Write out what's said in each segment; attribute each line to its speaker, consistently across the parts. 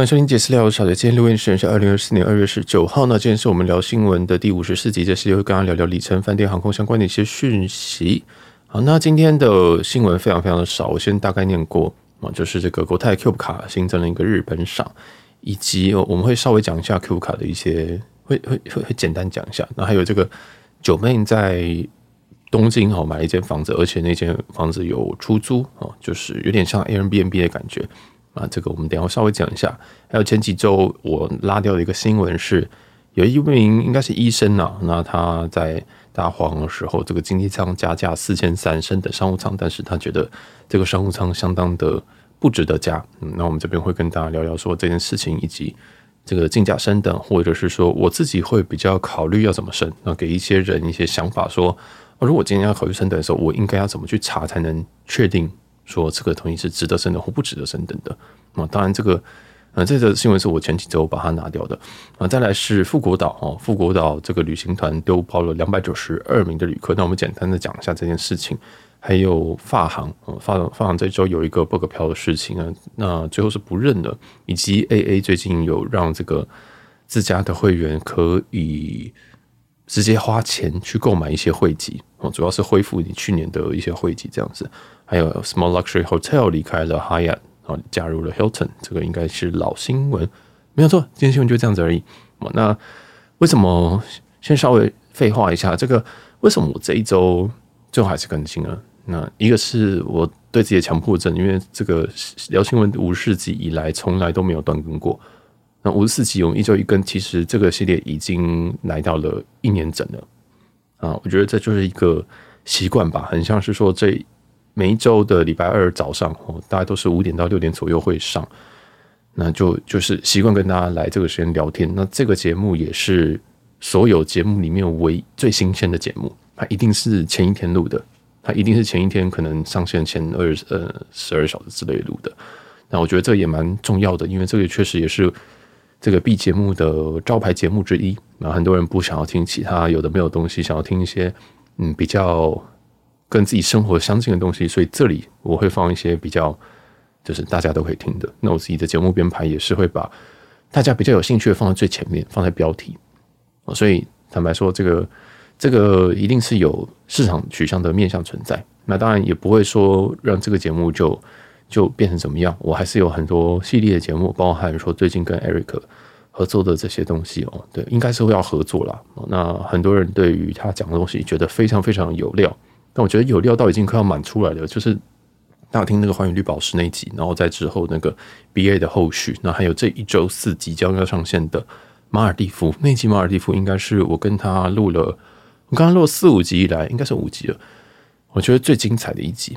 Speaker 1: 欢迎收听杰私聊，我是小杰。今天录音时间是二零二四年二月十九号。那今天是我们聊新闻的第五十四集，这是会跟大家聊聊里程饭店、航空相关的一些讯息。好，那今天的新闻非常非常的少，我先大概念过啊，就是这个国泰 Cube 卡新增了一个日本赏，以及我们会稍微讲一下 Cube 卡的一些，会会会会简单讲一下。那还有这个九妹在东京哦买了一间房子，而且那间房子有出租哦，就是有点像 Airbnb 的感觉。啊，这个我们等一下稍微讲一下。还有前几周我拉掉的一个新闻是，有一名应该是医生啊，那他在大黄的时候，这个经济舱加价四千三升的商务舱，但是他觉得这个商务舱相当的不值得加。嗯，那我们这边会跟大家聊聊说这件事情，以及这个竞价升等，或者是说我自己会比较考虑要怎么升，那给一些人一些想法说，说如果今天要考虑升等的时候，我应该要怎么去查才能确定。说这个东西是值得升等或不值得升等的啊，当然这个呃，这个新闻是我前几周把它拿掉的啊。再来是富国岛哦，富国岛这个旅行团丢包了两百九十二名的旅客，那我们简单的讲一下这件事情。还有发行啊，发发行这周有一个 bug 票的事情啊，那最后是不认的，以及 AA 最近有让这个自家的会员可以。直接花钱去购买一些会籍哦，主要是恢复你去年的一些会籍这样子。还有 Small Luxury Hotel 离开了 Hyatt 然后，加入了 Hilton，这个应该是老新闻，没有错，今天新闻就这样子而已。那为什么先稍微废话一下？这个为什么我这一周最后还是更新了？那一个是我对自己的强迫症，因为这个聊新闻五十集以来从来都没有断更过。那五十四集我们一周一更，其实这个系列已经来到了一年整了啊！我觉得这就是一个习惯吧，很像是说这每一周的礼拜二早上哦，大概都是五点到六点左右会上，那就就是习惯跟大家来这个时间聊天。那这个节目也是所有节目里面唯最新鲜的节目，它一定是前一天录的，它一定是前一天可能上线前二呃十二小时之类录的。那我觉得这也蛮重要的，因为这个确实也是。这个 B 节目的招牌节目之一，那很多人不想要听其他有的没有东西，想要听一些嗯比较跟自己生活相近的东西，所以这里我会放一些比较就是大家都可以听的。那我自己的节目编排也是会把大家比较有兴趣的放在最前面，放在标题。所以坦白说，这个这个一定是有市场取向的面向存在。那当然也不会说让这个节目就。就变成怎么样？我还是有很多系列的节目，包含说最近跟 Eric 合作的这些东西哦。对，应该是会要合作啦。那很多人对于他讲的东西觉得非常非常有料，但我觉得有料到已经快要满出来了。就是大家听那个环宇绿宝石那一集，然后在之后那个 BA 的后续，那还有这一周四即将要上线的马尔地夫那集，马尔地夫应该是我跟他录了，我刚刚录了四五集以来，应该是五集了，我觉得最精彩的一集。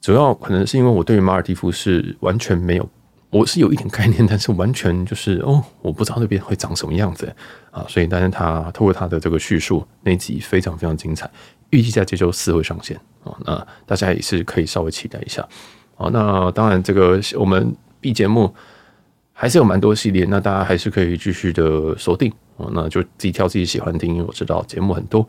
Speaker 1: 主要可能是因为我对于马尔地夫是完全没有，我是有一点概念，但是完全就是哦，我不知道那边会长什么样子啊，所以但是他透过他的这个叙述，那集非常非常精彩，预计在这周四会上线啊，那大家也是可以稍微期待一下啊。那当然，这个我们 B 节目还是有蛮多系列，那大家还是可以继续的锁定啊，那就自己挑自己喜欢听，因为我知道节目很多，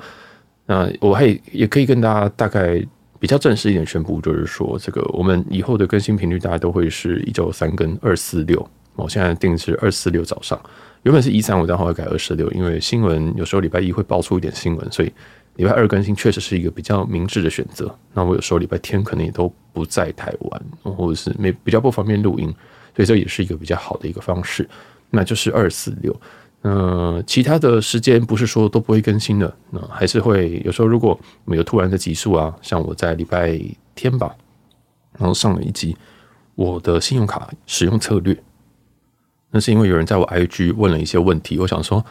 Speaker 1: 那我还也可以跟大家大概。比较正式一点宣布，就是说，这个我们以后的更新频率大概都会是一周三更二四六。我现在定是二四六早上，原本是一三五，但后来改二四六，因为新闻有时候礼拜一会爆出一点新闻，所以礼拜二更新确实是一个比较明智的选择。那我有时候礼拜天可能也都不在台湾，或者是没比较不方便录音，所以这也是一个比较好的一个方式，那就是二四六。嗯，其他的时间不是说都不会更新的，那还是会有时候如果没有突然的集数啊，像我在礼拜天吧，然后上了一集我的信用卡使用策略，那是因为有人在我 IG 问了一些问题，我想说，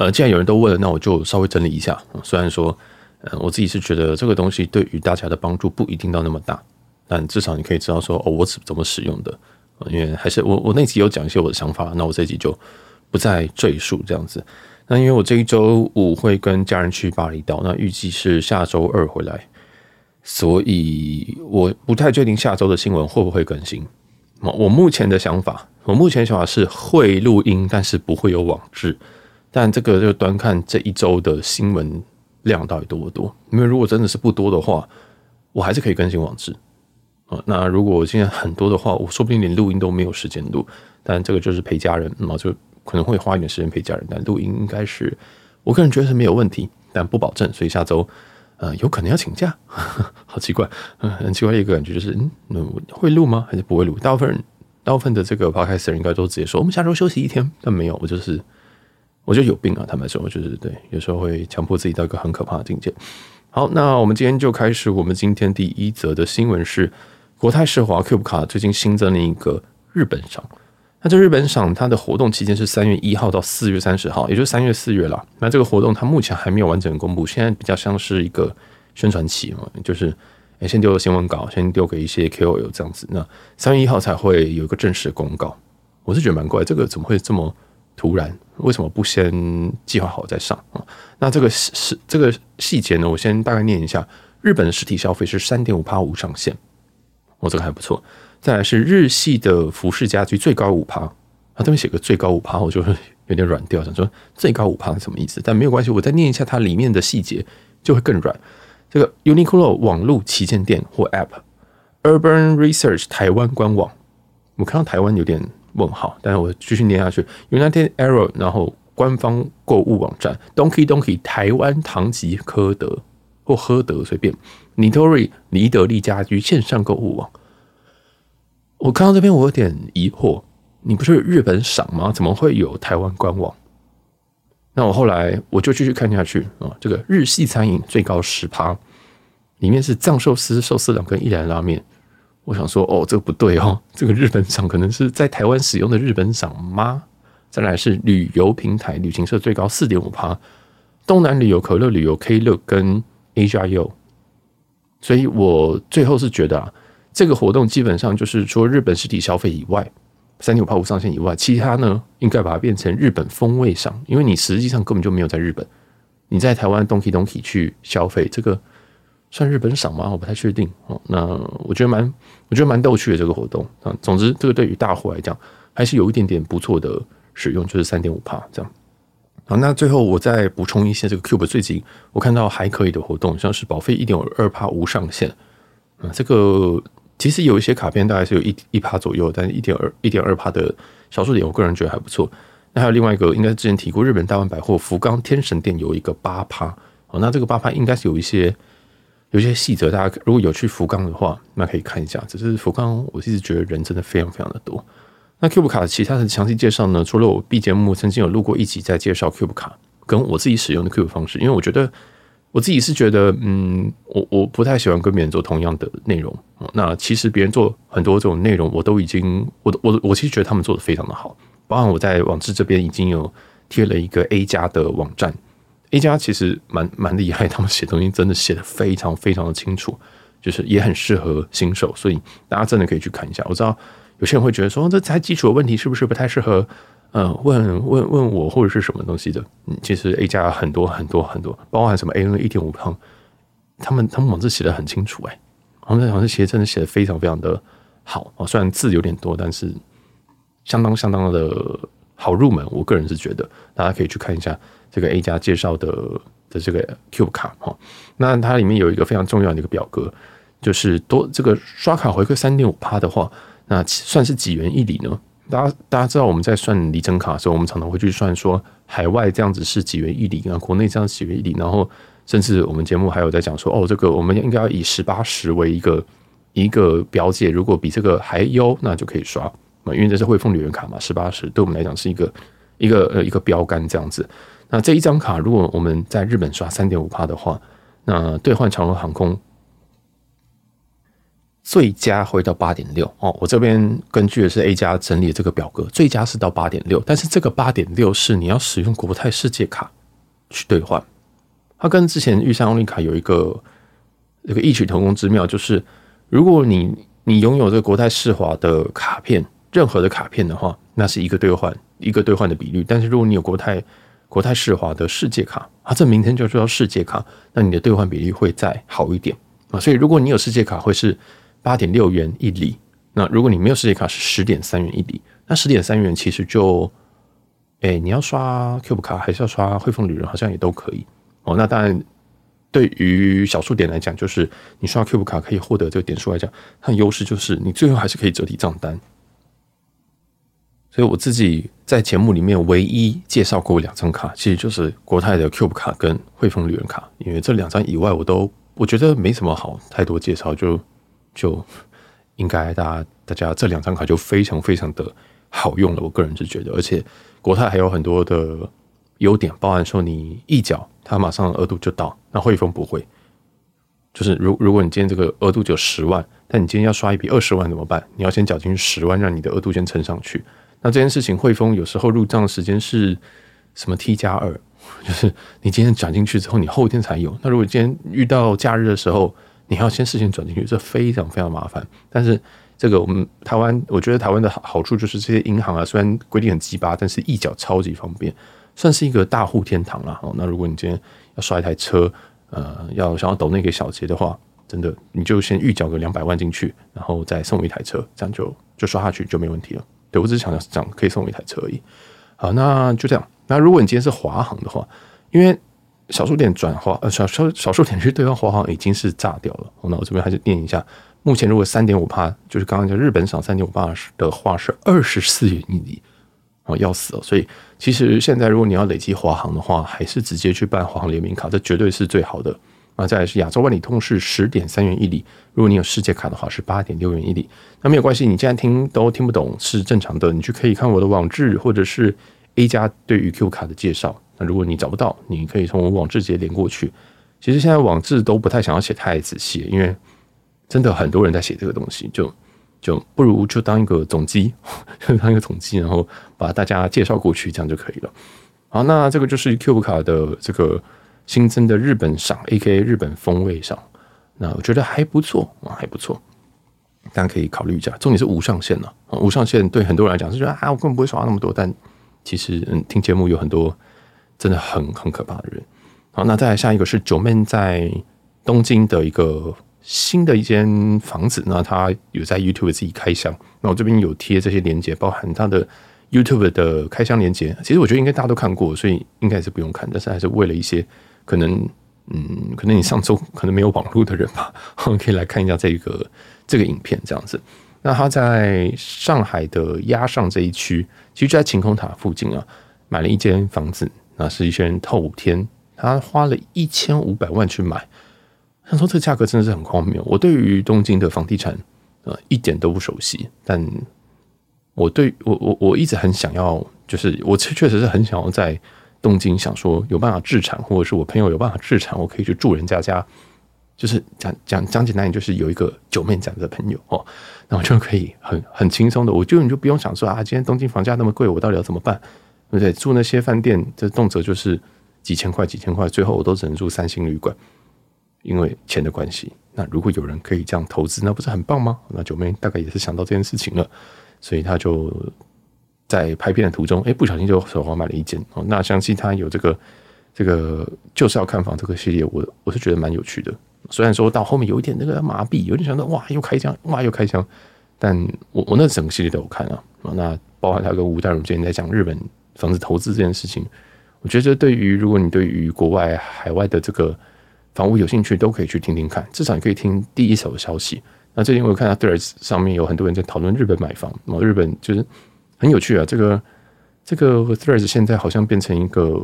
Speaker 1: 呃，既然有人都问了，那我就稍微整理一下。虽然说，呃，我自己是觉得这个东西对于大家的帮助不一定到那么大，但至少你可以知道说，哦，我是怎么使用的，因为还是我我那集有讲一些我的想法，那我这集就。不再赘述这样子。那因为我这一周五会跟家人去巴厘岛，那预计是下周二回来，所以我不太确定下周的新闻会不会更新。我目前的想法，我目前想法是会录音，但是不会有网志。但这个就端看这一周的新闻量到底多不多。因为如果真的是不多的话，我还是可以更新网志。那如果我现在很多的话，我说不定连录音都没有时间录。但这个就是陪家人嘛，就可能会花一点时间陪家人。但录音应该是我个人觉得是没有问题，但不保证。所以下周呃有可能要请假，好奇怪，很奇怪的一个感觉就是，嗯，那会录吗？还是不会录？大部分人，大部分的这个 podcast 人应该都直接说我们下周休息一天，但没有，我就是我就有病啊！坦白说，我就是对，有时候会强迫自己到一个很可怕的境界。好，那我们今天就开始。我们今天第一则的新闻是，国泰世华 Cube 卡最近新增了一个日本赏。那这日本赏它的活动期间是三月一号到四月三十号，也就是三月四月了。那这个活动它目前还没有完整公布，现在比较像是一个宣传期嘛，就是诶先丢个新闻稿，先丢给一些 KOL 这样子。那三月一号才会有一个正式的公告。我是觉得蛮怪，这个怎么会这么突然？为什么不先计划好再上啊？那这个是这个细节呢？我先大概念一下。日本的实体消费是三点五趴无上限，我、哦、这个还不错。再来是日系的服饰家居最高五趴，啊这边写个最高五趴，我就有点软掉，想说最高五趴是什么意思？但没有关系，我再念一下它里面的细节就会更软。这个 Uniqlo 网络旗舰店或 App，Urban Research 台湾官网，我看到台湾有点。问号，但是我继续念下去。United Arrow，然后官方购物网站，Donkey Donkey 台湾唐吉诃德或诃德随便。Nitori 尼德利家居线上购物网。我看到这边，我有点疑惑，你不是日本赏吗？怎么会有台湾官网？那我后来我就继续看下去啊，这个日系餐饮最高十趴，里面是藏寿司、寿司郎跟一兰拉面。我想说，哦，这个不对哦，这个日本赏可能是在台湾使用的日本赏吗？再来是旅游平台旅行社最高四点五趴，东南旅游、可乐旅游、K 六跟 AJU，。所以我最后是觉得啊，这个活动基本上就是除了日本实体消费以外，三点五趴无上限以外，其他呢应该把它变成日本风味赏，因为你实际上根本就没有在日本，你在台湾 Donkey Donkey 去消费这个。算日本赏吗？我不太确定哦。那我觉得蛮，我觉得蛮逗趣的这个活动啊。总之，这个对于大户来讲，还是有一点点不错的使用，就是三点五趴这样。好，那最后我再补充一些这个 Cube 最近我看到还可以的活动，像是保费一点二趴无上限啊。这个其实有一些卡片大概是有一一趴左右，但是一点二一点二趴的小数点，我个人觉得还不错。那还有另外一个，应该之前提过，日本大丸百货福冈天神店有一个八趴哦。那这个八趴应该是有一些。有些细则，大家如果有去福冈的话，那可以看一下。只是福冈，我一直觉得人真的非常非常的多。那 Cube 卡的其他的详细介绍呢？除了我 B 节目曾经有录过一集在介绍 Cube 卡跟我自己使用的 Cube 方式，因为我觉得我自己是觉得，嗯，我我不太喜欢跟别人做同样的内容。那其实别人做很多这种内容，我都已经，我我我其实觉得他们做的非常的好。包含我在网志这边已经有贴了一个 A 加的网站。A 加其实蛮蛮厉害，他们写东西真的写得非常非常的清楚，就是也很适合新手，所以大家真的可以去看一下。我知道有些人会觉得说，这才基础的问题是不是不太适合？呃，问问问我或者是什么东西的？嗯，其实 A 加很多很多很多，包含什么 AN 一点五磅，他们他们网字写得很清楚，哎，他们网志写真的写得非常非常的好啊，虽然字有点多，但是相当相当的好入门。我个人是觉得大家可以去看一下。这个 A 加介绍的的这个 Cube 卡哈，那它里面有一个非常重要的一个表格，就是多这个刷卡回馈三点五趴的话，那算是几元一里呢？大家大家知道我们在算里程卡的时候，我们常常会去算说海外这样子是几元一里，那国内这样几元一里，然后甚至我们节目还有在讲说，哦，这个我们应该要以十八十为一个一个标记，如果比这个还优，那就可以刷，因为这是汇丰旅人卡嘛，十八十对我们来讲是一个一个呃一个标杆这样子。那这一张卡，如果我们在日本刷三点五趴的话，那兑换长荣航空最佳会到八点六哦。我这边根据的是 A 加整理的这个表格，最佳是到八点六，但是这个八点六是你要使用国泰世界卡去兑换，它跟之前玉山欧力卡有一个这个异曲同工之妙，就是如果你你拥有这个国泰世华的卡片，任何的卡片的话，那是一个兑换一个兑换的比率，但是如果你有国泰国泰世华的世界卡，啊这名称就叫世界卡，那你的兑换比例会再好一点啊。所以如果你有世界卡，会是八点六元一里；那如果你没有世界卡，是十点三元一里。那十点三元其实就，哎，你要刷 Cube 卡还是要刷汇丰旅人，好像也都可以哦。那当然，对于小数点来讲，就是你刷 Cube 卡可以获得这个点数来讲，它的优势就是你最后还是可以折抵账单。所以我自己在节目里面唯一介绍过两张卡，其实就是国泰的 Cube 卡跟汇丰旅人卡，因为这两张以外，我都我觉得没什么好太多介绍，就就应该大家大家这两张卡就非常非常的好用了，我个人是觉得，而且国泰还有很多的优点，包含说你一缴它马上额度就到，那汇丰不会，就是如如果你今天这个额度只有十万，但你今天要刷一笔二十万怎么办？你要先缴进去十万，让你的额度先撑上去。那这件事情，汇丰有时候入账的时间是什么 T 加二，就是你今天转进去之后，你后天才有。那如果今天遇到假日的时候，你还要先事先转进去，这非常非常麻烦。但是这个我们台湾，我觉得台湾的好处就是这些银行啊，虽然规定很鸡巴，但是一缴超级方便，算是一个大户天堂了。哦，那如果你今天要刷一台车，呃，要想要抖那个小节的话，真的你就先预缴个两百万进去，然后再送一台车，这样就就刷下去就没问题了。对，我只是想想讲可以送我一台车而已。好，那就这样。那如果你今天是华航的话，因为小数点转华呃小小小数点去兑换华航已经是炸掉了。那我这边还是念一下，目前如果三点五趴，就是刚刚讲日本赏三点五趴的话是二十四元一里，哦，要死了。所以其实现在如果你要累积华航的话，还是直接去办华航联名卡，这绝对是最好的。啊，再来是亚洲万里通是十点三元一里，如果你有世界卡的话是八点六元一里。那没有关系，你既然听都听不懂是正常的，你就可以看我的网志或者是 A 加对于 Q 卡的介绍。那如果你找不到，你可以从我网志直接连过去。其实现在网志都不太想要写太仔细，因为真的很多人在写这个东西，就就不如就当一个总机，就当一个总机，然后把大家介绍过去，这样就可以了。好，那这个就是 Q 卡的这个。新增的日本赏，A.K.A. 日本风味赏，那我觉得还不错啊，还不错，大家可以考虑一下。重点是无上限了，无上限对很多人来讲是觉得啊，我根本不会刷那么多。但其实，嗯，听节目有很多真的很很可怕的人。好，那再来下一个是九妹在东京的一个新的一间房子，那他有在 YouTube 自己开箱，那我这边有贴这些链接，包含他的 YouTube 的开箱链接。其实我觉得应该大家都看过，所以应该是不用看，但是还是为了一些。可能，嗯，可能你上周可能没有网络的人吧，可以来看一下这个这个影片这样子。那他在上海的压上这一区，其实就在晴空塔附近啊，买了一间房子，那是一间透天，他花了一千五百万去买。他说这价格真的是很荒谬。我对于东京的房地产呃一点都不熟悉，但我对我我我一直很想要，就是我确确实是很想要在。东京想说有办法置产，或者是我朋友有办法置产，我可以去住人家家，就是讲讲讲简单点，就是有一个九面讲的朋友哦，那我就可以很很轻松的，我就你就不用想说啊，今天东京房价那么贵，我到底要怎么办？对不对？住那些饭店，这动辄就是几千块几千块，最后我都只能住三星旅馆，因为钱的关系。那如果有人可以这样投资，那不是很棒吗？那九妹大概也是想到这件事情了，所以他就。在拍片的途中，哎，不小心就手滑买了一间哦。那相信他有这个这个就是要看房这个系列，我我是觉得蛮有趣的。虽然说到后面有一点那个麻痹，有点想到哇又开枪，哇又开枪，但我我那整个系列都有看啊。那包含他跟吴淡如之前在讲日本房子投资这件事情，我觉得对于如果你对于国外海外的这个房屋有兴趣，都可以去听听看，至少你可以听第一手消息。那最近我有看到 Threads 上面有很多人在讨论日本买房，然后日本就是。很有趣啊，这个这个 Threads 现在好像变成一个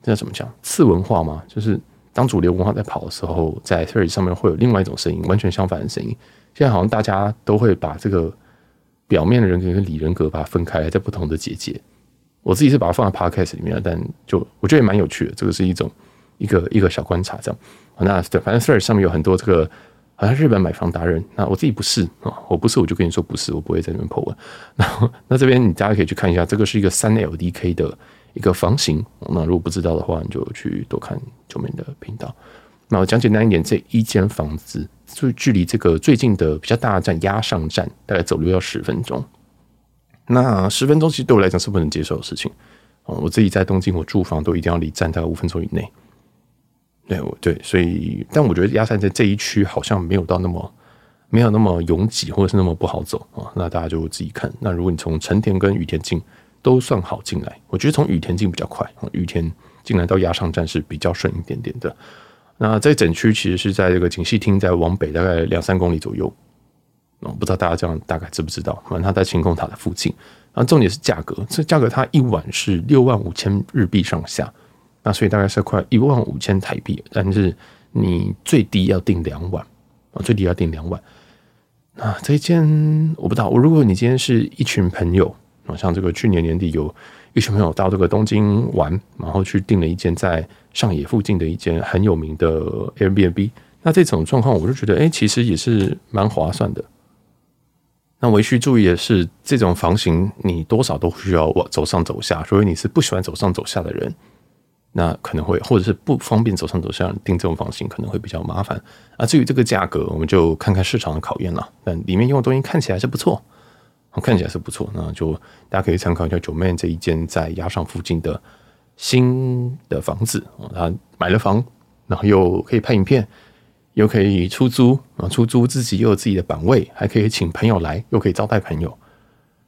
Speaker 1: 这叫怎么讲次文化嘛？就是当主流文化在跑的时候，在 Threads 上面会有另外一种声音，完全相反的声音。现在好像大家都会把这个表面的人格跟里人格把它分开，在不同的结界。我自己是把它放在 Podcast 里面，但就我觉得也蛮有趣的。这个是一种一个一个小观察，这样。那反正 Threads 上面有很多这个。好像日本买房达人，那我自己不是啊，我不是，我就跟你说不是，我不会在那边破文。然后，那这边你大家可以去看一下，这个是一个三 LDK 的一个房型。那如果不知道的话，你就去多看九妹的频道。那我讲简单一点，这一间房子就距离这个最近的比较大的站押上站，大概走路要十分钟。那十分钟其实对我来讲是不能接受的事情。我自己在东京，我住房都一定要离站大概五分钟以内。对，我对，所以，但我觉得押上站这一区好像没有到那么没有那么拥挤，或者是那么不好走啊。那大家就自己看。那如果你从成田跟羽田进都算好进来，我觉得从羽田进比较快啊。羽田进来到押上站是比较顺一点点的。那这整区其实是在这个锦糸町，再往北大概两三公里左右。我不知道大家这样大概知不知道？反正它在晴空塔的附近。然后，重点是价格，这价格它一晚是六万五千日币上下，那所以大概是快一万五千台币，但是你最低要订两晚啊，最低要订两晚。那这一间我不知道，我如果你今天是一群朋友啊，像这个去年年底有一群朋友到这个东京玩，然后去订了一间在上野附近的一间很有名的 Airbnb，那这种状况我就觉得，哎、其实也是蛮划算的。那唯需注意的是，这种房型你多少都需要往走上走下，所以你是不喜欢走上走下的人，那可能会或者是不方便走上走下订这种房型可能会比较麻烦。啊，至于这个价格，我们就看看市场的考验了。但里面用的东西看起来是不错，看起来是不错，那就大家可以参考一下 Joeman 这一间在鸭上附近的新的房子，他买了房，然后又可以拍影片。又可以出租啊，出租自己又有自己的版位，还可以请朋友来，又可以招待朋友。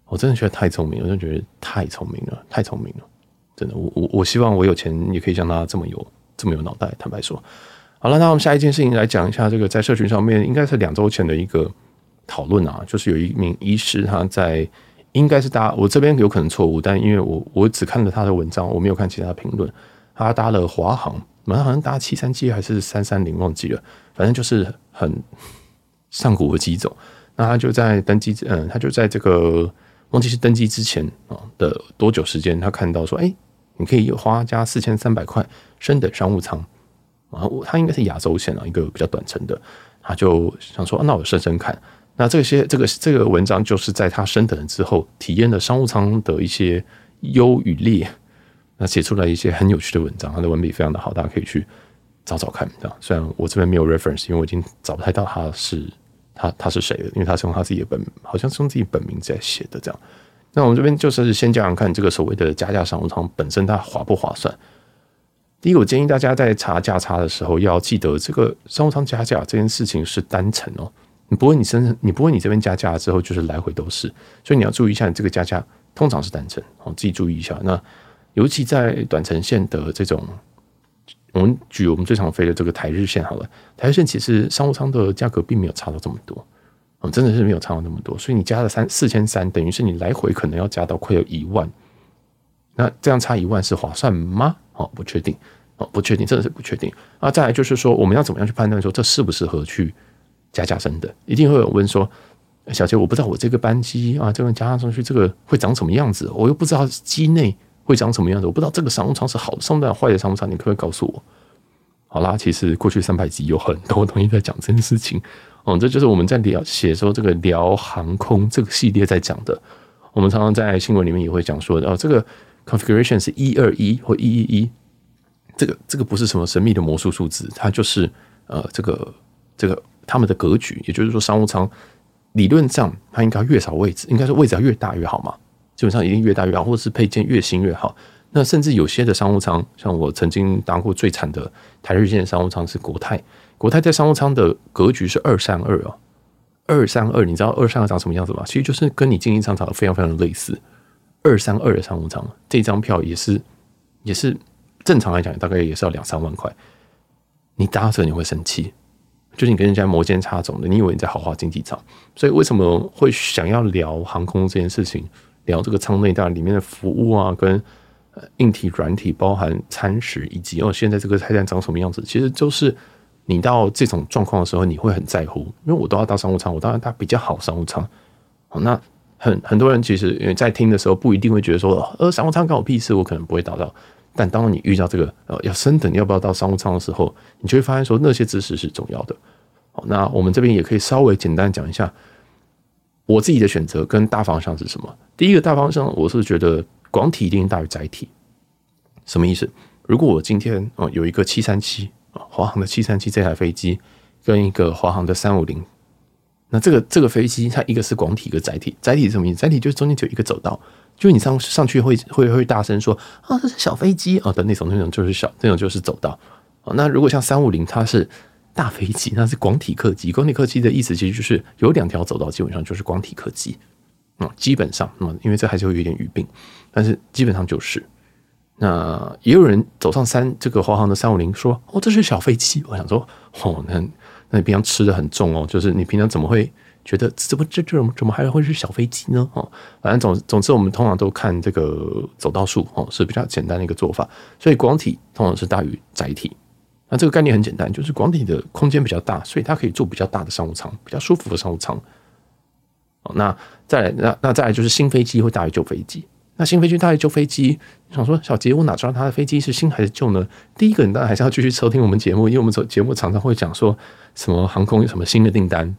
Speaker 1: 我真的觉得太聪明，我真的觉得太聪明了，太聪明了，真的。我我我希望我有钱也可以像他这么有这么有脑袋。坦白说，好了，那我们下一件事情来讲一下这个在社群上面，应该是两周前的一个讨论啊，就是有一名医师他在，应该是搭我这边有可能错误，但因为我我只看了他的文章，我没有看其他评论，他搭了华航。我们好像搭七三七还是三三零，忘记了，反正就是很上古的机种。那他就在登机，嗯，他就在这个忘记是登机之前啊的多久时间，他看到说，哎，你可以花加四千三百块升等商务舱啊，他应该是亚洲线啊，一个比较短程的，他就想说，那我升升看。那这些这个这个文章就是在他升等了之后，体验了商务舱的一些优与劣。那写出来一些很有趣的文章，他的文笔非常的好，大家可以去找找看。这样，虽然我这边没有 reference，因为我已经找不太到他是他他是谁了，因为他是用他自己的本，好像是用自己本名在写的。这样，那我们这边就是先讲讲看这个所谓的加价商务舱本身它划不划算。第一个，我建议大家在查价差的时候要记得，这个商务舱加价这件事情是单程哦，你不会你身上你不会你这边加价之后就是来回都是，所以你要注意一下，你这个加价通常是单程哦，自己注意一下。那尤其在短程线的这种，我们举我们最常飞的这个台日线好了，台日线其实商务舱的价格并没有差到这么多，哦，真的是没有差到那么多，所以你加了三四千三，等于是你来回可能要加到快有一万，那这样差一万是划算吗？哦，不确定，哦，不确定，真的是不确定。啊，再来就是说，我们要怎么样去判断说这适不适合去加价升的？一定会有问说，小杰，我不知道我这个班机啊，这个加上去这个会长什么样子，我又不知道机内。会长什么样子？我不知道这个商务舱是好的商务舱坏的商务舱，你可不可以告诉我？好啦，其实过去三百集有很多东西在讲这件事情，嗯，这就是我们在聊写说这个聊航空这个系列在讲的。我们常常在新闻里面也会讲说，哦，这个 configuration 是一二一或一一一，这个这个不是什么神秘的魔术数字，它就是呃这个这个他们的格局，也就是说商务舱理论上它应该越少位置，应该是位置要越大越好嘛。基本上一定越大越好，或者是配件越新越好。那甚至有些的商务舱，像我曾经搭过最惨的台日线商务舱是国泰，国泰在商务舱的格局是二三二哦，二三二，你知道二三二长什么样子吗？其实就是跟你经济舱长得非常非常的类似。二三二的商务舱，这张票也是也是正常来讲，大概也是要两三万块。你搭着你会生气，就是你跟人家摩肩擦踵的，你以为你在豪华经济舱。所以为什么会想要聊航空这件事情？聊这个舱内，大里面的服务啊，跟硬体、软体，包含餐食，以及哦，现在这个菜单长什么样子，其实就是你到这种状况的时候，你会很在乎。因为我都要到商务舱，我当然搭比较好商务舱。好，那很很多人其实因为在听的时候，不一定会觉得说，呃，商务舱关我屁事，我可能不会达到。但当你遇到这个呃要升等要不要到商务舱的时候，你就会发现说那些知识是重要的。好，那我们这边也可以稍微简单讲一下。我自己的选择跟大方向是什么？第一个大方向，我是觉得广体一定大于窄体。什么意思？如果我今天啊有一个七三七啊，华航的七三七这台飞机跟一个华航的三五零，那这个这个飞机它一个是广体，一个窄体。窄体是什么意思？窄体就是中间只有一个走道，就你上上去会会会大声说啊，这是小飞机啊的那种，那种就是小，那种就是走道啊。那如果像三五零，它是。大飞机那是广体客机，广体客机的意思其实就是有两条走道，基本上就是广体客机啊。基本上，那么因为这还是会有点语病，但是基本上就是。那也有人走上三这个华航的三五零说：“哦，这是小飞机。”我想说：“哦，那那你平常吃的很重哦，就是你平常怎么会觉得怎么这这怎么还会是小飞机呢？哦，反正总总之，我们通常都看这个走道数哦，是比较简单的一个做法。所以广体通常是大于载体。那这个概念很简单，就是广体的空间比较大，所以它可以做比较大的商务舱，比较舒服的商务舱。哦，那再来，那那再来就是新飞机会大于旧飞机。那新飞机大于旧飞机，想说小杰，我哪知道他的飞机是新还是旧呢？第一个，你当然还是要继续收听我们节目，因为我们节目常常会讲说什么航空有什么新的订单。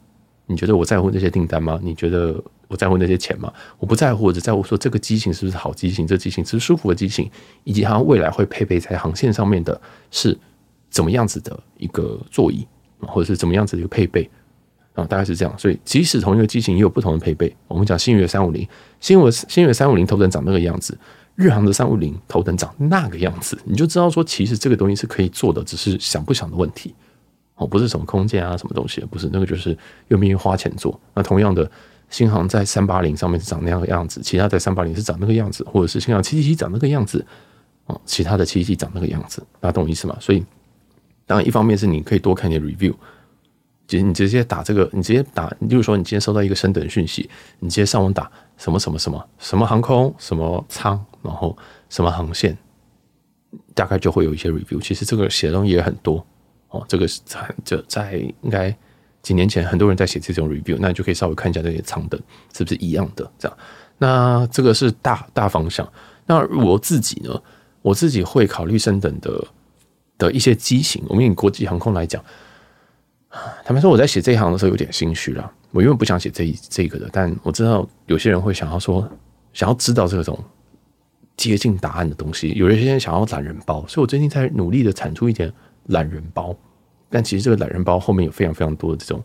Speaker 1: 你觉得我在乎这些订单吗？你觉得我在乎那些钱吗？我不在乎，我只在乎说这个机型是不是好机型，这机型是不是舒服的机型，以及它未来会配备在航线上面的是怎么样子的一个座椅，或者是怎么样子的一个配备啊？大概是这样。所以即使同一个机型也有不同的配备。我们讲星月三五零，星月星宇三五零头等长那个样子，日航的三五零头等长那个样子，你就知道说其实这个东西是可以做的，只是想不想的问题。哦，不是什么空间啊，什么东西，不是那个，就是愿不愿意花钱做。那同样的，新航在三八零上面是长那样的样子，其他在三八零是长那个样子，或者是新航七七七长那个样子，哦，其他的七七七长那个样子，大家懂我意思吗？所以，当然一方面是你可以多看点 review，你直接打这个，你直接打，你就是说你今天收到一个升等讯息，你直接上网打什么什么什么什么航空什么舱，然后什么航线，大概就会有一些 review。其实这个写的东西也很多。哦，这个是在就在应该几年前，很多人在写这种 review，那你就可以稍微看一下这些舱等是不是一样的这样。那这个是大大方向。那我自己呢，我自己会考虑升等的的一些机型。我们以国际航空来讲，坦白说，我在写这一行的时候有点心虚了。我原本不想写这这个的，但我知道有些人会想要说，想要知道这种接近答案的东西。有一些人想要懒人包，所以我最近在努力的产出一点。懒人包，但其实这个懒人包后面有非常非常多的这种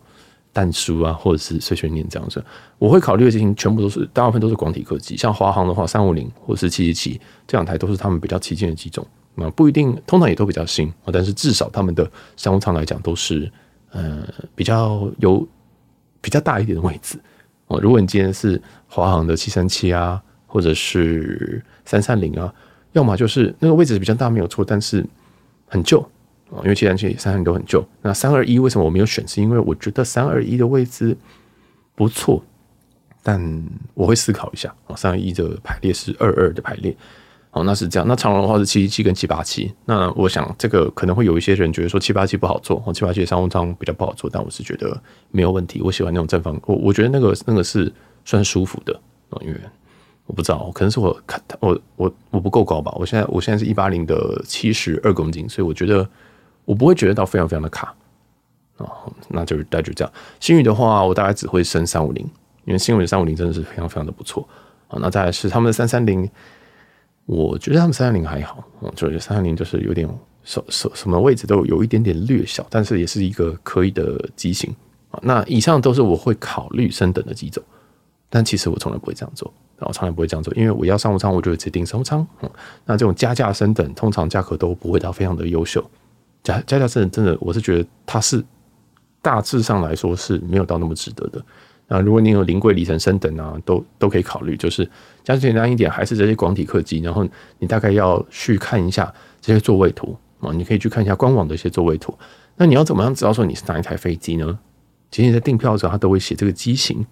Speaker 1: 蛋书啊，或者是碎碎念这样子。我会考虑的事情全部都是大部分都是广体客机，像华航的话，三五零或者是七七七这两台都是他们比较旗舰的几种那，不一定通常也都比较新啊，但是至少他们的商务舱来讲都是呃比较有比较大一点的位置哦。如果你今天是华航的七三七啊，或者是三三零啊，要么就是那个位置比较大没有错，但是很旧。因为七三七、三三零都很旧，那三二一为什么我没有选？是因为我觉得三二一的位置不错，但我会思考一下。哦，三二一的排列是二二的排列，哦，那是这样。那长荣的话是七七七跟七八七。那我想这个可能会有一些人觉得说七八七不好做，哦，七八七的商务舱比较不好做，但我是觉得没有问题。我喜欢那种正方，我我觉得那个那个是算舒服的。哦，因为我不知道，可能是我看我我我不够高吧。我现在我现在是一八零的七十二公斤，所以我觉得。我不会觉得到非常非常的卡，哦，那就是大概就这样。星宇的话，我大概只会升三五零，因为星宇的三五零真的是非常非常的不错啊。那再来是他们的三三零，我觉得他们三三零还好，嗯，就是三三零就是有点什什什么位置都有一点点略小，但是也是一个可以的机型啊。那以上都是我会考虑升等的机种，但其实我从来不会这样做，我从来不会这样做，因为我要商务舱，我就会直接订商务舱。嗯，那这种加价升等，通常价格都不会到非常的优秀。加加价升等真的，我是觉得它是大致上来说是没有到那么值得的。那如果你有临柜里程升等啊，都都可以考虑。就是加简单一点，还是这些广体客机，然后你大概要去看一下这些座位图啊，你可以去看一下官网的一些座位图。那你要怎么样知道说你是哪一台飞机呢？其实你在订票的时候，它都会写这个机型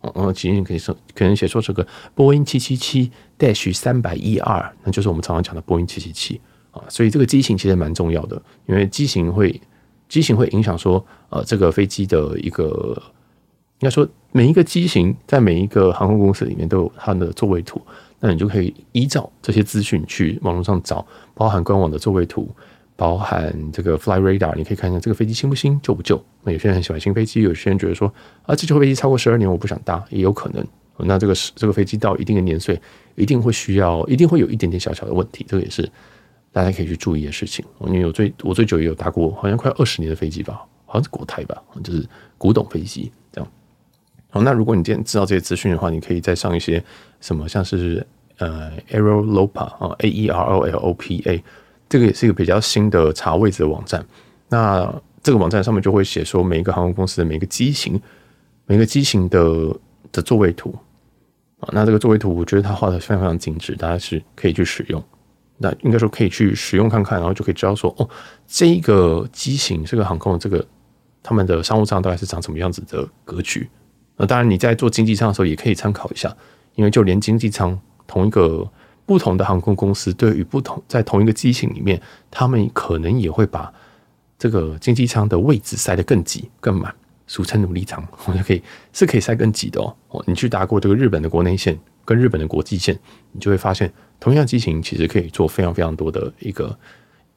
Speaker 1: 哦，其实你可以说可能写说这个波音七七七 dash 三百一二，那就是我们常常讲的波音七七七啊。所以这个机型其实蛮重要的，因为机型会机型会影响说，呃，这个飞机的一个应该说每一个机型在每一个航空公司里面都有它的座位图，那你就可以依照这些资讯去网络上找，包含官网的座位图，包含这个 Fly Radar，你可以看一下这个飞机新不新、旧不旧。那有些人很喜欢新飞机，有些人觉得说啊，这旧飞机超过十二年我不想搭，也有可能。那这个是这个飞机到一定的年岁，一定会需要，一定会有一点点小小的问题，这个也是。大家可以去注意的事情。因为我最我最久也有搭过，好像快二十年的飞机吧，好像是国泰吧，就是古董飞机。好，那如果你今天知道这些资讯的话，你可以再上一些什么，像是呃 Aerolopa 啊，A E R O L O P A，这个也是一个比较新的查位置的网站。那这个网站上面就会写说每一个航空公司的每一个机型，每个机型的的座位图啊。那这个座位图，我觉得它画的非常非常精致，大家是可以去使用。那应该说可以去使用看看，然后就可以知道说，哦，这一个机型，这个航空的这个他们的商务舱大概是长什么样子的格局那当然你在做经济舱的时候也可以参考一下，因为就连经济舱同一个不同的航空公司对于不同在同一个机型里面，他们可能也会把这个经济舱的位置塞得更挤更满，俗称努力舱，我就可以是可以塞更挤的哦。你去搭过这个日本的国内线跟日本的国际线，你就会发现同样机型其实可以做非常非常多的一个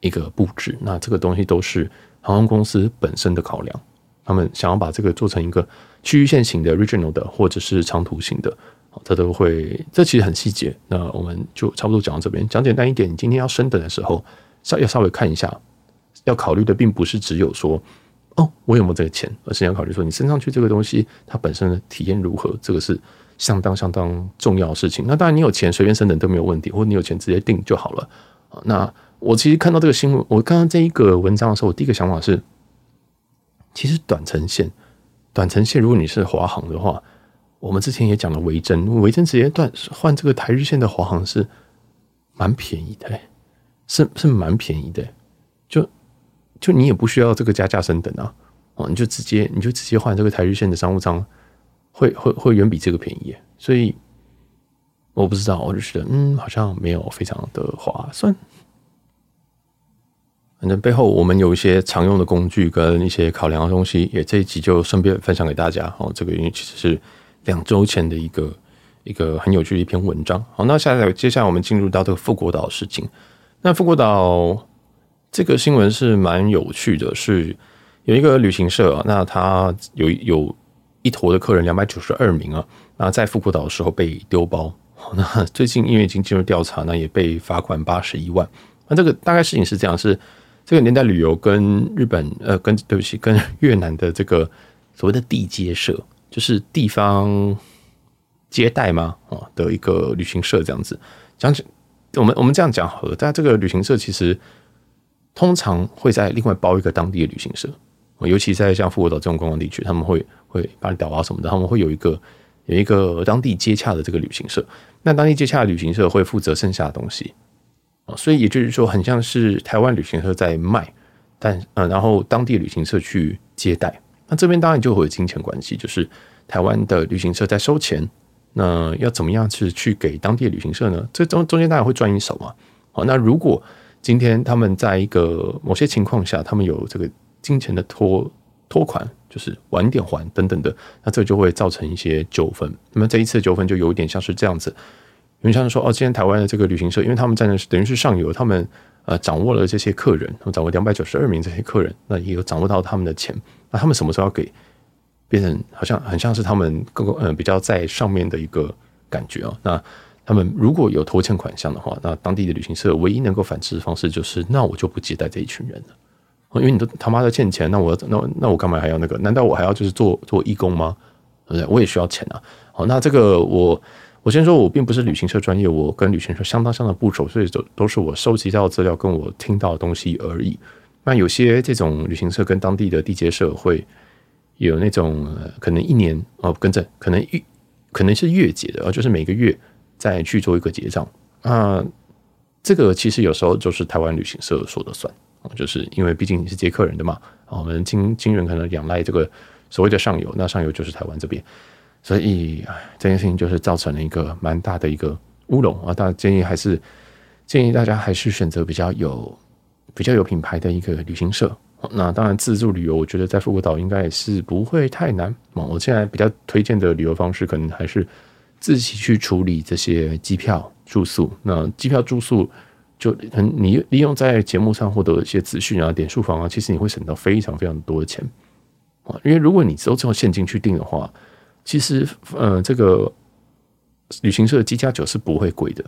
Speaker 1: 一个布置。那这个东西都是航空公司本身的考量。他们想要把这个做成一个区域线型的 regional 的，或者是长途型的，这都会，这其实很细节。那我们就差不多讲到这边，讲简单一点。你今天要升等的时候，稍要稍微看一下，要考虑的并不是只有说，哦，我有没有这个钱，而是要考虑说，你升上去这个东西，它本身的体验如何，这个是相当相当重要的事情。那当然，你有钱随便升等都没有问题，或者你有钱直接订就好了。那我其实看到这个新闻，我看到这一个文章的时候，我第一个想法是。其实短程线，短程线，如果你是华航的话，我们之前也讲了维珍，维珍直接断换这个台日线的华航是蛮便宜的，是是蛮便宜的，就就你也不需要这个加价升等啊，哦，你就直接你就直接换这个台日线的商务舱，会会会远比这个便宜，所以我不知道，我就觉得嗯，好像没有非常的划算。反正背后我们有一些常用的工具跟一些考量的东西，也这一集就顺便分享给大家。哦，这个因为其实是两周前的一个一个很有趣的一篇文章。好，那下来接下来我们进入到这个富国岛的事情。那富国岛这个新闻是蛮有趣的，是有一个旅行社啊，那他有有一坨的客人两百九十二名啊，那在富国岛的时候被丢包。那最近因为已经进入调查，那也被罚款八十一万。那这个大概事情是这样是。这个年代旅游跟日本呃，跟对不起，跟越南的这个 所谓的地接社，就是地方接待嘛，哦的一个旅行社这样子讲起，我们我们这样讲好了，但这个旅行社其实通常会在另外包一个当地的旅行社，尤其在像富国岛这种观光地区，他们会会把你导啊什么的，他们会有一个有一个当地接洽的这个旅行社，那当地接洽的旅行社会负责剩下的东西。所以也就是说，很像是台湾旅行社在卖，但嗯，然后当地旅行社去接待，那这边当然就会有金钱关系，就是台湾的旅行社在收钱，那要怎么样去去给当地旅行社呢？这中中间当然会赚一手嘛。好，那如果今天他们在一个某些情况下，他们有这个金钱的拖拖款，就是晚点还等等的，那这就会造成一些纠纷。那么这一次的纠纷就有点像是这样子。因为像是说哦，今天台湾的这个旅行社，因为他们在等于是上游，他们呃掌握了这些客人，掌握两百九十二名这些客人，那也有掌握到他们的钱，那他们什么时候要给？变成好像很像是他们更嗯、比较在上面的一个感觉哦。那他们如果有拖欠款项的话，那当地的旅行社唯一能够反制的方式就是，那我就不接待这一群人了，因为你都他妈的欠钱，那我那那我干嘛还要那个？难道我还要就是做做义工吗？对不对？我也需要钱啊。好，那这个我。我先说，我并不是旅行社专业，我跟旅行社相当相当不熟，所以都都是我收集到的资料跟我听到的东西而已。那有些这种旅行社跟当地的地接社会有那种可能一年哦，跟着可能月可能是月结的，就是每个月再去做一个结账。那这个其实有时候就是台湾旅行社说的算，就是因为毕竟你是接客人的嘛，我们经经人可能仰赖这个所谓的上游，那上游就是台湾这边。所以，这件事情就是造成了一个蛮大的一个乌龙啊！大家建议还是建议大家还是选择比较有比较有品牌的一个旅行社。那当然，自助旅游，我觉得在富国岛应该也是不会太难。我现在比较推荐的旅游方式，可能还是自己去处理这些机票、住宿。那机票、住宿就很你利用在节目上获得一些资讯啊、点数房啊，其实你会省到非常非常多的钱啊！因为如果你只有用现金去订的话，其实，呃，这个旅行社的机加酒是不会贵的，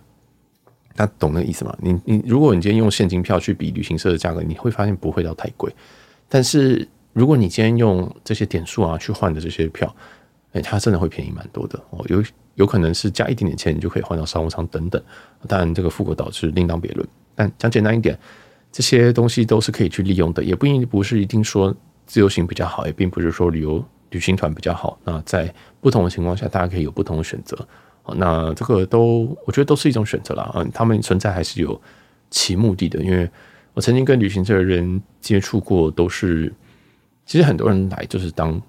Speaker 1: 大家懂那个意思吗？你你，如果你今天用现金票去比旅行社的价格，你会发现不会到太贵。但是，如果你今天用这些点数啊去换的这些票，哎，它真的会便宜蛮多的哦。有有可能是加一点点钱，你就可以换到商务舱等等。当然，这个富国岛是另当别论。但讲简单一点，这些东西都是可以去利用的，也不一定不是一定说自由行比较好，也并不是说旅游。旅行团比较好，那在不同的情况下，大家可以有不同的选择。那这个都我觉得都是一种选择啦。嗯，他们存在还是有其目的的。因为我曾经跟旅行社的人接触过，都是其实很多人来就是当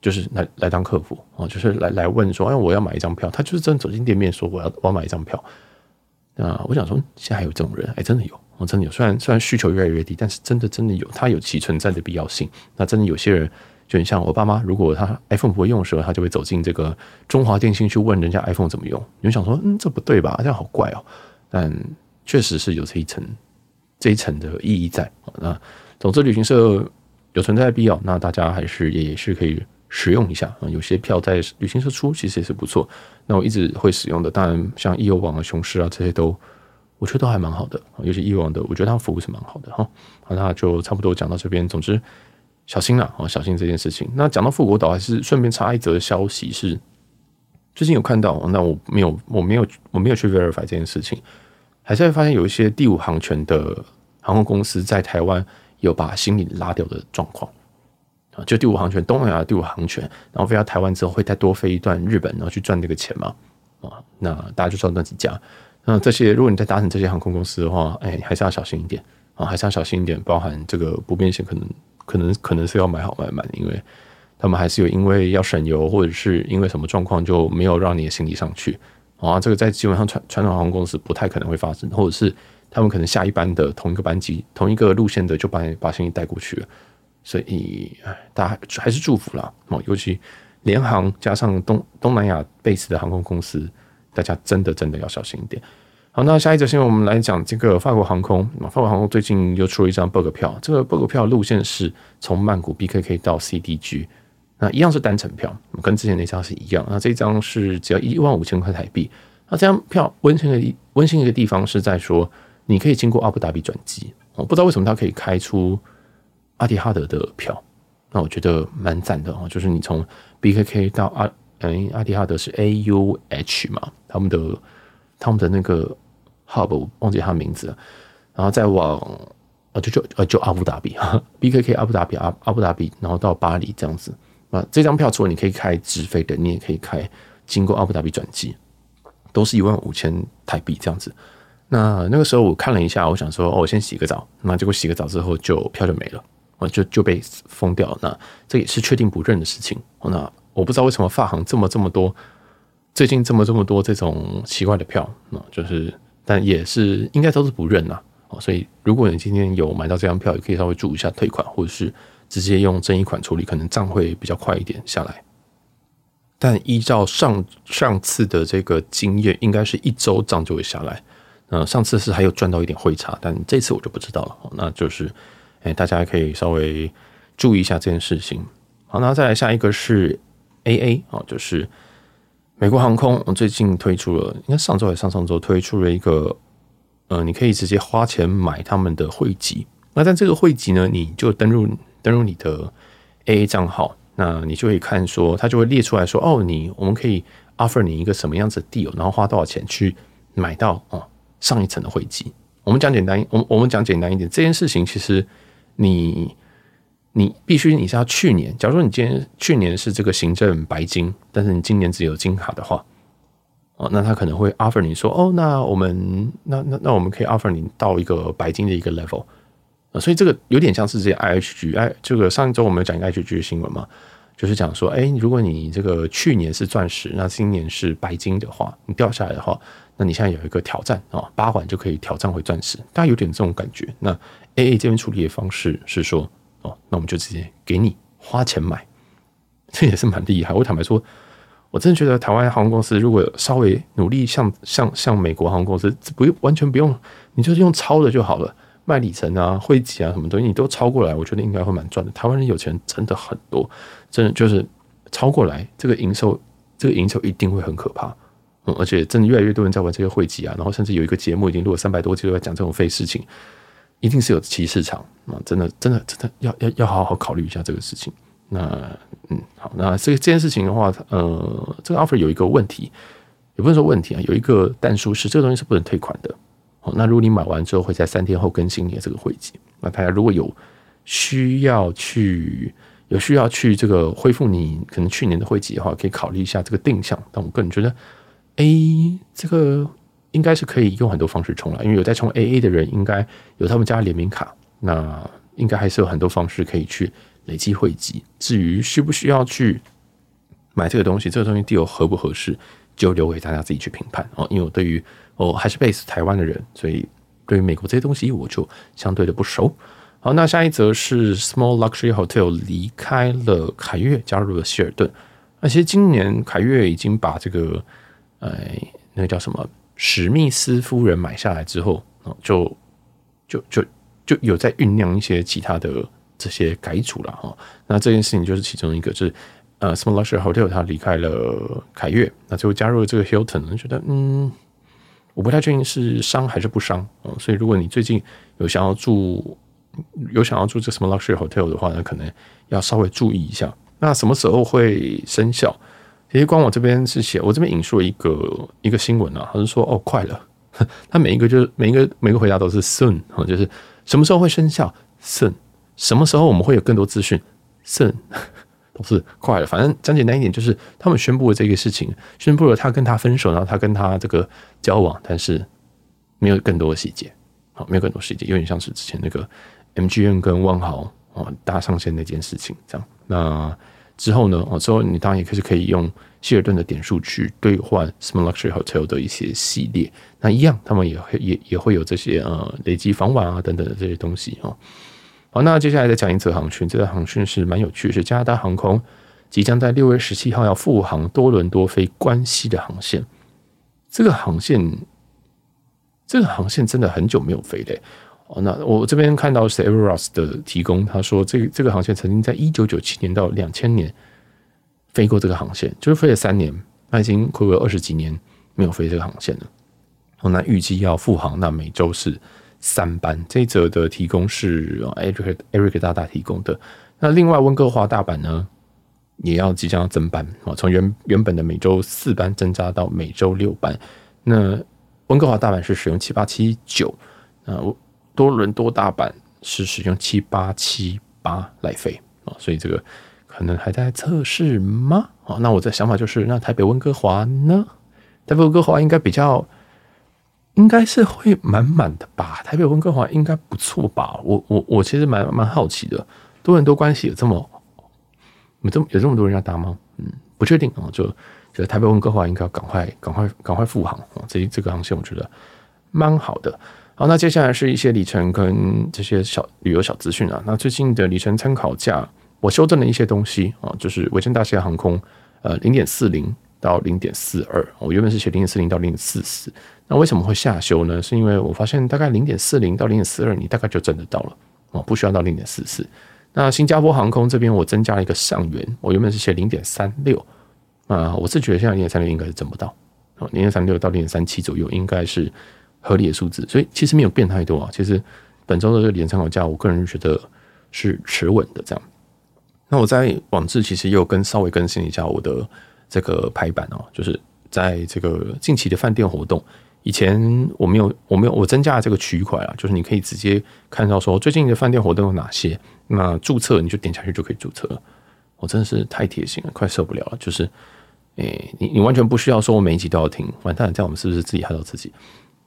Speaker 1: 就是来来当客服啊，就是来来问说，哎，我要买一张票，他就是真的走进店面说我要我要买一张票。那我想说，现在还有这种人，哎，真的有，哦，真的有。虽然虽然需求越来越低，但是真的真的有，它有其存在的必要性。那真的有些人就很像我爸妈，如果他 iPhone 不会用的时候，他就会走进这个中华电信去问人家 iPhone 怎么用。你就想说，嗯，这不对吧？这样好怪哦。但确实是有这一层这一层的意义在。那总之，旅行社有存在的必要，那大家还是也是可以。使用一下啊，有些票在旅行社出，其实也是不错。那我一直会使用的，当然像易游网啊、雄狮啊这些都，我觉得都还蛮好的。尤其易游网的，我觉得它服务是蛮好的哈。好，那就差不多讲到这边。总之，小心了啊，小心这件事情。那讲到富国岛，还是顺便插一则消息是，最近有看到，那我没有，我没有，我没有去 verify 这件事情，还是会发现有一些第五航权的航空公司在台湾有把行李拉掉的状况啊。就第五航权，东南亚第五航权，然后飞到台湾之后，会再多飞一段日本，然后去赚这个钱嘛？啊，那大家就知道那几家。那这些，如果你在搭乘这些航空公司的话，哎，还是要小心一点啊，还是要小心一点。包含这个不便性，可能可能可能是要买好买满，因为他们还是有因为要省油，或者是因为什么状况就没有让你的行李上去啊。这个在基本上传传统航空公司不太可能会发生，或者是他们可能下一班的同一个班机、同一个路线的就把你把行李带过去了。所以，大家还是祝福啦。哦，尤其联航加上东东南亚 base 的航空公司，大家真的真的要小心一点。好，那下一则新闻，我们来讲这个法国航空。法国航空最近又出了一张 bug 票，这个 bug 票路线是从曼谷 BKK 到 CDG，那一样是单程票，跟之前那张是一样。那这张是只要一万五千块台币。那这张票温馨的温馨一个地方是在说，你可以经过阿布达比转机。我不知道为什么它可以开出。阿迪哈德的票，那我觉得蛮赞的哦。就是你从 BKK 到阿，嗯，阿迪哈德是 AUH 嘛，他们的他们的那个 hub 我忘记他名字了，然后再往呃就就呃就阿布达比，BKK 阿布达比阿阿布达比，然后到巴黎这样子。那，这张票除了你可以开直飞的，你也可以开经过阿布达比转机，都是一万五千台币这样子。那那个时候我看了一下，我想说哦，我先洗个澡，那结果洗个澡之后就票就没了。啊，就就被封掉。那这也是确定不认的事情。那我不知道为什么发行这么这么多，最近这么这么多这种奇怪的票。那就是，但也是应该都是不认呐。哦，所以如果你今天有买到这张票，也可以稍微注意一下退款，或者是直接用争议款处理，可能账会比较快一点下来。但依照上上次的这个经验，应该是一周账就会下来。嗯，上次是还有赚到一点汇差，但这次我就不知道了。那就是。哎，大家可以稍微注意一下这件事情。好，那再来下一个是 AA 哦，就是美国航空，我最近推出了，应该上周还是上上周推出了一个，呃，你可以直接花钱买他们的汇集。那在这个汇集呢，你就登入登入你的 AA 账号，那你就可以看说，它就会列出来说，哦，你我们可以 offer 你一个什么样子的 deal，然后花多少钱去买到哦上一层的汇集。我们讲简单，我我们讲简单一点，这件事情其实。你你必须你是要去年，假如说你今年去年是这个行政白金，但是你今年只有金卡的话，哦，那他可能会 offer 你说，哦，那我们那那那我们可以 offer 你到一个白金的一个 level，啊，所以这个有点像是这些 IHG，哎，这个上一周我们有讲一个 IHG 的新闻嘛，就是讲说，哎，如果你这个去年是钻石，那今年是白金的话，你掉下来的话，那你现在有一个挑战啊，八环就可以挑战回钻石，大家有点这种感觉，那。AA 这边处理的方式是说，哦，那我们就直接给你花钱买，这也是蛮厉害。我坦白说，我真的觉得台湾航空公司如果稍微努力像，像像美国航空公司，不用完全不用，你就是用抄的就好了，卖里程啊、汇集啊什么东西，你都抄过来，我觉得应该会蛮赚的。台湾人有钱真的很多，真的就是抄过来，这个营收，这个营收一定会很可怕。嗯，而且真的越来越多人在玩这些汇集啊，然后甚至有一个节目已经录了三百多集都在讲这种废事情。一定是有歧视场啊！真的，真的，真的要要要好好考虑一下这个事情。那嗯，好，那这个这件事情的话，呃，这个 offer 有一个问题，也不能说问题啊，有一个但书是这个东西是不能退款的。好，那如果你买完之后会在三天后更新你的这个会籍，那大家如果有需要去有需要去这个恢复你可能去年的会籍的话，可以考虑一下这个定向。但我个人觉得，哎，这个。应该是可以用很多方式充了，因为有在充 AA 的人，应该有他们家联名卡，那应该还是有很多方式可以去累积汇集。至于需不需要去买这个东西，这个东西 deal 合不合适，就留给大家自己去评判哦。因为我对于我还是 base 台湾的人，所以对于美国这些东西我就相对的不熟。好，那下一则是 Small Luxury Hotel 离开了凯悦，加入了希尔顿。那其实今年凯悦已经把这个，哎，那个叫什么史密斯夫人买下来之后啊，就就就就有在酝酿一些其他的这些改组了哈。那这件事情就是其中一个，就是呃，Small Luxury Hotel 他离开了凯悦，那最后加入了这个 Hilton，觉得嗯，我不太确定是伤还是不伤啊。所以如果你最近有想要住，有想要住这什么 luxury hotel 的话，那可能要稍微注意一下。那什么时候会生效？其实官网这边是写，我这边引述一个一个新闻啊，他是说哦，快了。他每一个就是每一个每个回答都是 soon，就是什么时候会生效？soon。什么时候我们会有更多资讯？soon。都是快了。反正讲简单一点，就是他们宣布了这个事情，宣布了他跟他分手，然后他跟他这个交往，但是没有更多的细节。好，没有更多细节，有点像是之前那个。MGM 跟万豪哦搭上线那件事情，这样，那之后呢？哦，之后你当然也可以可以用希尔顿的点数去兑换 Small Luxury Hotel 的一些系列，那一样，他们也会也也会有这些呃累积房晚啊等等的这些东西哦。好，那接下来再讲一则航讯，这个航讯是蛮有趣，是加拿大航空即将在六月十七号要复航多伦多飞关西的航线。这个航线，这个航线真的很久没有飞嘞。哦，那我这边看到是 Everus 的提供，他说这个这个航线曾经在一九九七年到两千年飞过这个航线，就是飞了三年，那已经快有二十几年没有飞这个航线了。哦，那预计要复航，那每周是三班。这一则的提供是 Eric Eric 大大提供的。那另外温哥华大阪呢，也要即将要增班啊，从原原本的每周四班增加到每周六班。那温哥华大阪是使用七八七九，那我。多伦多大阪是使用七八七八来飞啊，所以这个可能还在测试吗？啊，那我的想法就是，那台北温哥华呢？台北温哥华应该比较，应该是会满满的吧？台北温哥华应该不错吧？我我我其实蛮蛮好奇的，多伦多关系有这么有这么有这么多人要搭吗？嗯，不确定啊，就觉得台北温哥华应该要赶快赶快赶快复航啊，这这个航线我觉得蛮好的。好，那接下来是一些里程跟这些小旅游小资讯啊。那最近的里程参考价，我修正了一些东西啊，就是维珍大西洋航空，呃，零点四零到零点四二，我原本是写零点四零到零点四四。那为什么会下修呢？是因为我发现大概零点四零到零点四二，你大概就挣得到了哦，不需要到零点四四。那新加坡航空这边我增加了一个上缘，我原本是写零点三六啊，我是觉得现在零点三六应该是挣不到，哦，零点三六到零点三七左右应该是。合理的数字，所以其实没有变太多啊。其实本周的这个里程参考价，我个人觉得是持稳的这样。那我在网志其实又跟稍微更新一下我的这个排版哦，就是在这个近期的饭店活动，以前我没有我没有我增加了这个区块啊，就是你可以直接看到说最近的饭店活动有哪些，那注册你就点下去就可以注册了。我真的是太贴心了，快受不了了。就是诶、你你完全不需要说我每一集都要听，完蛋，这样我们是不是自己害到自己？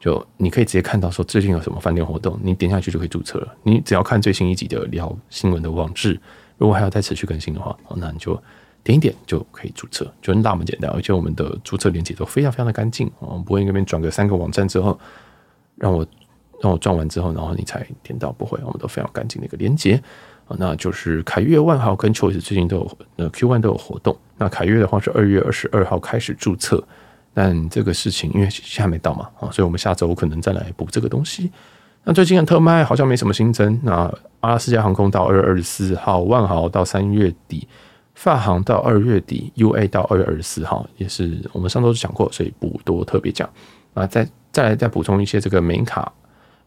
Speaker 1: 就你可以直接看到说最近有什么饭店活动，你点下去就可以注册了。你只要看最新一集的聊新闻的网志，如果还要再持续更新的话，那你就点一点就可以注册，就那么简单。而且我们的注册链接都非常非常的干净，我们不会那边转个三个网站之后，让我让我转完之后，然后你才点到，不会，我们都非常干净的一个链接。那就是凯悦、万豪跟 Choice 最近都有呃 Q1 都有活动。那凯悦的话是二月二十二号开始注册。但这个事情因为现还没到嘛，啊，所以我们下周可能再来补这个东西。那最近的特卖好像没什么新增。那阿拉斯加航空到二月二十四号，万豪到三月底，发航到二月底，UA 到二月二十四号，也是我们上周讲过，所以不多特别讲。啊，再再来再补充一些这个美卡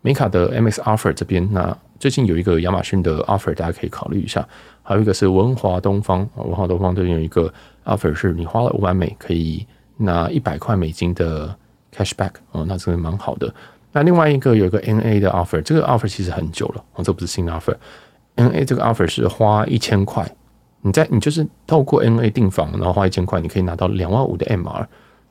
Speaker 1: 美卡的 MX offer 这边，那最近有一个亚马逊的 offer，大家可以考虑一下。还有一个是文华东方，文华东方这边有一个 offer，是你花了五万美可以。拿一百块美金的 cashback 哦，那真的蛮好的。那另外一个有一个 NA 的 offer，这个 offer 其实很久了哦，这不是新的 offer。NA 这个 offer 是花一千块，你在你就是透过 NA 订房，然后花一千块，你可以拿到两万五的 MR。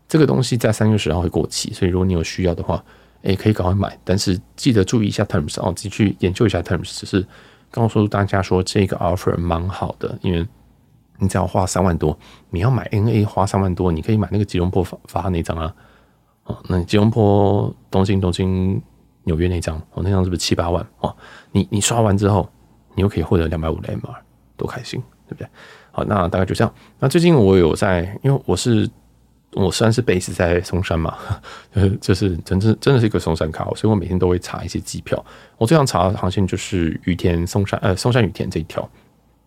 Speaker 1: 这个东西在三月十号会过期，所以如果你有需要的话，诶，可以赶快买。但是记得注意一下 terms 哦，自己去研究一下 terms，只是告诉大家说这个 offer 蛮好的，因为你只要花三万多，你要买 N A 花三万多，你可以买那个吉隆坡发发那张啊，哦，那吉隆坡东京东京纽约那张，哦，那张是不是七八万哦？你你刷完之后，你又可以获得两百五的 MR，多开心，对不对？好，那大概就这样。那最近我有在，因为我是。我虽然是 base 在松山嘛，就是就是真正真的是一个松山卡，所以我每天都会查一些机票。我最常查的航线就是羽田松山，呃，松山羽田这一条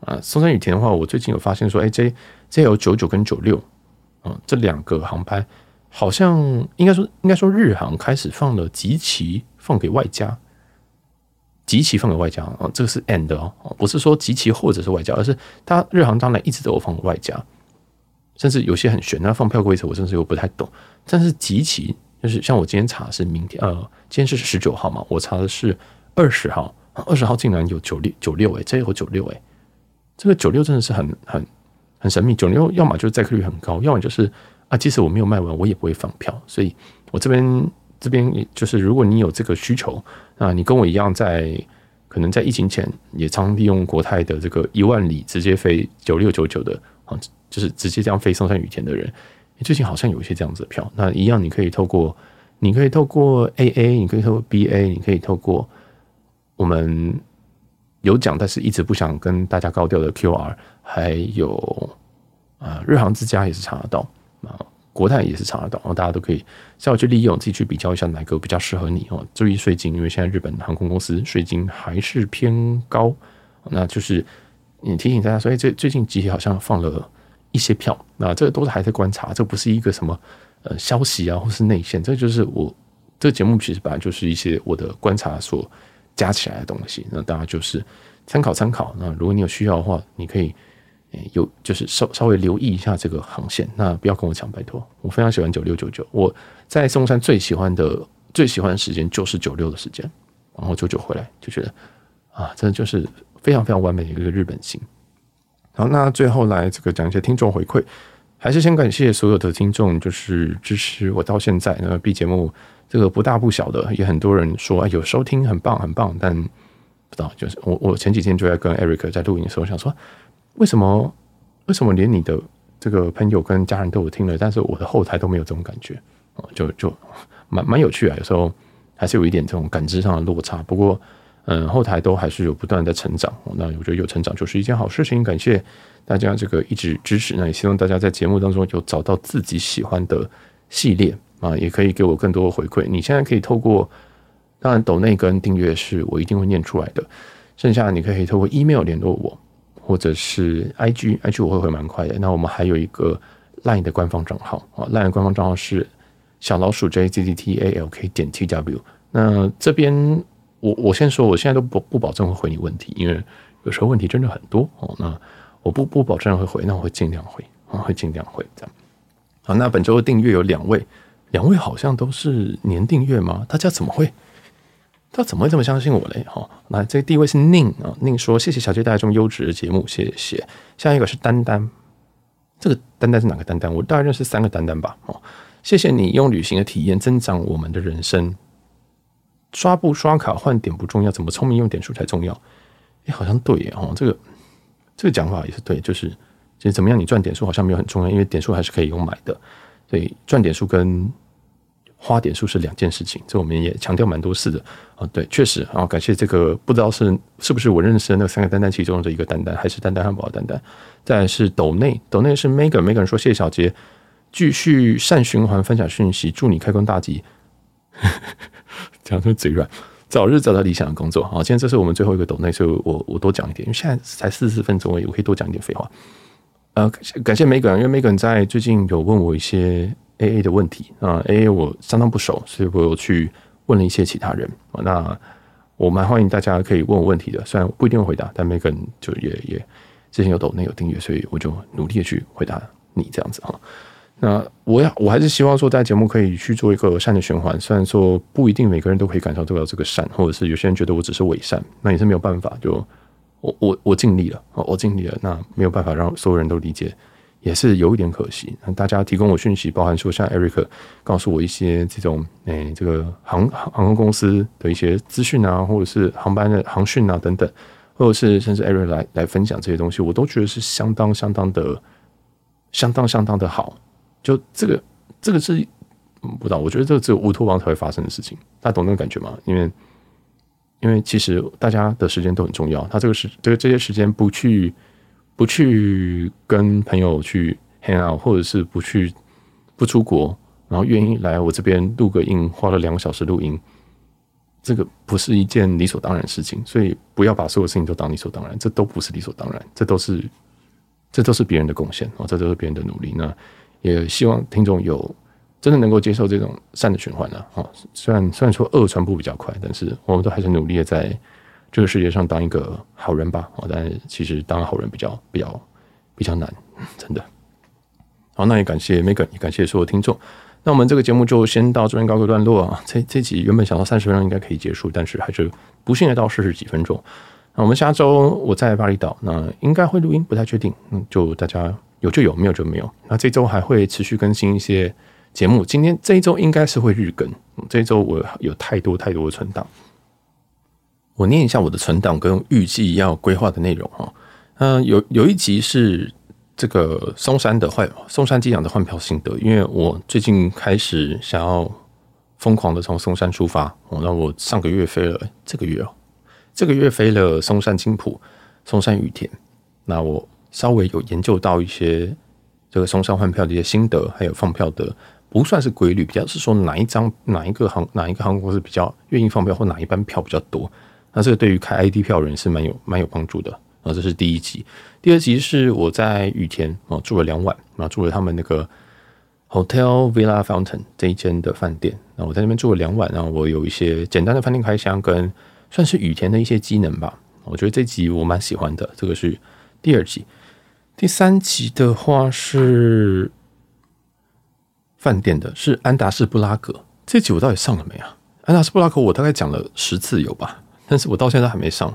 Speaker 1: 啊。松山羽田的话，我最近有发现说，哎，这这有九九跟九六，嗯，这两个航班好像应该说应该说日航开始放了集齐放给外加，集齐放给外加啊，这个是 and 哦，不是说集齐或者是外加，而是它日航当然一直都有放外加。甚至有些很玄，那放票规则我甚至又不太懂。但是集齐就是像我今天查是明天，呃，今天是十九号嘛，我查的是二十号，二十号竟然有九六九六哎，这有九六哎，这个九六真的是很很很神秘。九六要么就是载客率很高，要么就是啊，即使我没有卖完，我也不会放票。所以我这边这边就是，如果你有这个需求啊，你跟我一样在可能在疫情前也常利用国泰的这个一万里直接飞九六九九的啊。就是直接这样飞松山羽田的人，最近好像有一些这样子的票。那一样，你可以透过，你可以透过 AA，你可以透过 BA，你可以透过我们有讲但是一直不想跟大家高调的 QR，还有啊日航之家也是查得到啊，国泰也是查得到，然后大家都可以稍微去利用，自己去比较一下哪个比较适合你哦。注意税金，因为现在日本航空公司税金还是偏高，那就是你提醒大家所以最最近集体好像放了。一些票，那这个都是还在观察，这不是一个什么呃消息啊，或是内线，这就是我这个节目其实本来就是一些我的观察所加起来的东西，那大家就是参考参考。那如果你有需要的话，你可以有就是稍稍微留意一下这个航线，那不要跟我抢，拜托。我非常喜欢九六九九，我在松山最喜欢的最喜欢的时间就是九六的时间，然后九九回来就觉得啊，真的就是非常非常完美的一个日本行。好，那最后来这个讲一些听众回馈，还是先感谢所有的听众，就是支持我到现在。那 B 节目这个不大不小的，也很多人说哎有收听，很棒很棒。但不知道，就是我我前几天就在跟 Eric 在录音的时候想说，为什么为什么连你的这个朋友跟家人都有听了，但是我的后台都没有这种感觉，就就蛮蛮有趣啊。有时候还是有一点这种感知上的落差，不过。嗯，后台都还是有不断的成长，那我觉得有成长就是一件好事情。感谢大家这个一直支持，那也希望大家在节目当中有找到自己喜欢的系列啊，也可以给我更多的回馈。你现在可以透过，当然抖内跟订阅是我一定会念出来的，剩下你可以透过 email 联络我，或者是 IG，IG 我会回蛮快的。那我们还有一个 Line 的官方账号啊，Line 的官方账号是小老鼠 JZZTALK 点 TW，那这边。我我先说，我现在都不不保证会回你问题，因为有时候问题真的很多哦。那我不不保证会回，那我会尽量回，我会尽量回这样。好，那本周的订阅有两位，两位好像都是年订阅吗？大家怎么会？他怎么会这么相信我嘞？哈，那这第一位是宁啊，宁说谢谢小杰带来这么优质的节目，谢谢。下一个是丹丹，这个丹丹是哪个丹丹？我大概认识三个丹丹吧。哦，谢谢你用旅行的体验增长我们的人生。刷不刷卡换点不重要，怎么聪明用点数才重要？哎，好像对耶哦，这个这个讲法也是对，就是其实怎么样你赚点数好像没有很重要，因为点数还是可以用买的，所以赚点数跟花点数是两件事情，这我们也强调蛮多次的啊。对，确实啊，感谢这个不知道是是不是我认识的那三个丹丹其中的一个丹丹，还是丹丹汉堡的丹丹？再来是斗内，斗内是 Megan，Megan 说谢谢小杰，继续善循环分享讯息，祝你开工大吉。讲出嘴软，早日找到理想的工作。好，今天这是我们最后一个抖内，所以我我多讲一点，因为现在才四十分钟而已，我可以多讲一点废话。呃，感谢 Megan，因为 Megan 在最近有问我一些 AA 的问题啊，AA 我相当不熟，所以我有去问了一些其他人。那我蛮欢迎大家可以问我问题的，虽然不一定会回答，但每个人就也也之前有抖内有订阅，所以我就努力的去回答你这样子哈。那我要我还是希望说，在节目可以去做一个善的循环。虽然说不一定每个人都可以感受得到这个善，或者是有些人觉得我只是伪善，那也是没有办法。就我我我尽力了，我尽力了。那没有办法让所有人都理解，也是有一点可惜。那大家提供我讯息，包含说像 Eric 告诉我一些这种诶、这个航航空公司的一些资讯啊，或者是航班的航讯啊等等，或者是甚至 Eric 来来分享这些东西，我都觉得是相当相当的、相当相当的好。就这个，这个是不知道，我觉得这个只有乌托邦才会发生的事情。大家懂那个感觉吗？因为，因为其实大家的时间都很重要。他这个时这个这些时间不去不去跟朋友去 hang out，或者是不去不出国，然后愿意来我这边录个音，花了两个小时录音。这个不是一件理所当然的事情，所以不要把所有事情都当理所当然，这都不是理所当然，这都是这都是别人的贡献啊，这都是别人的努力。那也希望听众有真的能够接受这种善的循环呢啊。虽然虽然说恶传播比较快，但是我们都还是努力的在这个世界上当一个好人吧啊。但其实当好人比较比较比较难，真的。好，那也感谢 Megan，也感谢所有听众。那我们这个节目就先到这边告个段落啊。这这集原本想到三十分钟应该可以结束，但是还是不幸的到四十几分钟。那我们下周我在巴厘岛，那应该会录音，不太确定。嗯，就大家有就有，没有就没有。那这周还会持续更新一些节目。今天这一周应该是会日更。这一周我有太多太多的存档，我念一下我的存档跟预计要规划的内容哈。嗯，有有一集是。这个松山的换松山机场的换票心得，因为我最近开始想要疯狂的从松山出发，哦，那我上个月飞了，这个月哦，这个月飞了松山金浦、松山羽田，那我稍微有研究到一些这个松山换票的一些心得，还有放票的不算是规律，比较是说哪一张哪一个航哪一个航空公司比较愿意放票，或哪一班票比较多，那这个对于开 ID 票人是蛮有蛮有帮助的。啊，这是第一集。第二集是我在羽田啊住了两晚，然后住了他们那个 Hotel Villa Fountain 这一间的饭店。那我在那边住了两晚，然后我有一些简单的饭店开箱跟算是雨田的一些机能吧。我觉得这集我蛮喜欢的。这个是第二集。第三集的话是饭店的，是安达仕布拉格。这集我到底上了没啊？安达仕布拉格我大概讲了十次有吧，但是我到现在还没上。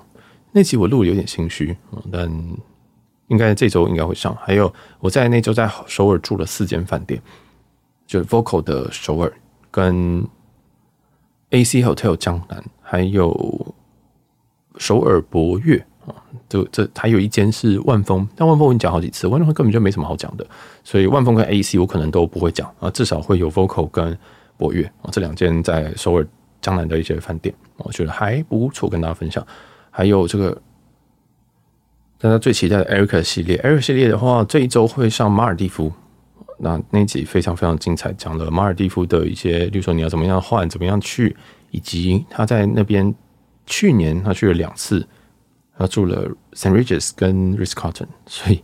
Speaker 1: 那集我录的有点心虚，但应该这周应该会上。还有我在那周在首尔住了四间饭店，就 Vocal 的首尔跟 AC Hotel 江南，还有首尔博悦啊，这这还有一间是万丰，但万丰我讲好几次，万丰根本就没什么好讲的，所以万丰跟 AC 我可能都不会讲啊，至少会有 Vocal 跟博悦啊这两间在首尔江南的一些饭店，我觉得还不错，跟大家分享。还有这个大家最期待的 Eric 系列，Eric 系列的话，这一周会上马尔地夫，那那集非常非常精彩，讲了马尔地夫的一些，例如说你要怎么样换，怎么样去，以及他在那边去年他去了两次，他住了 St. Regis 跟 Ritz Carlton，所以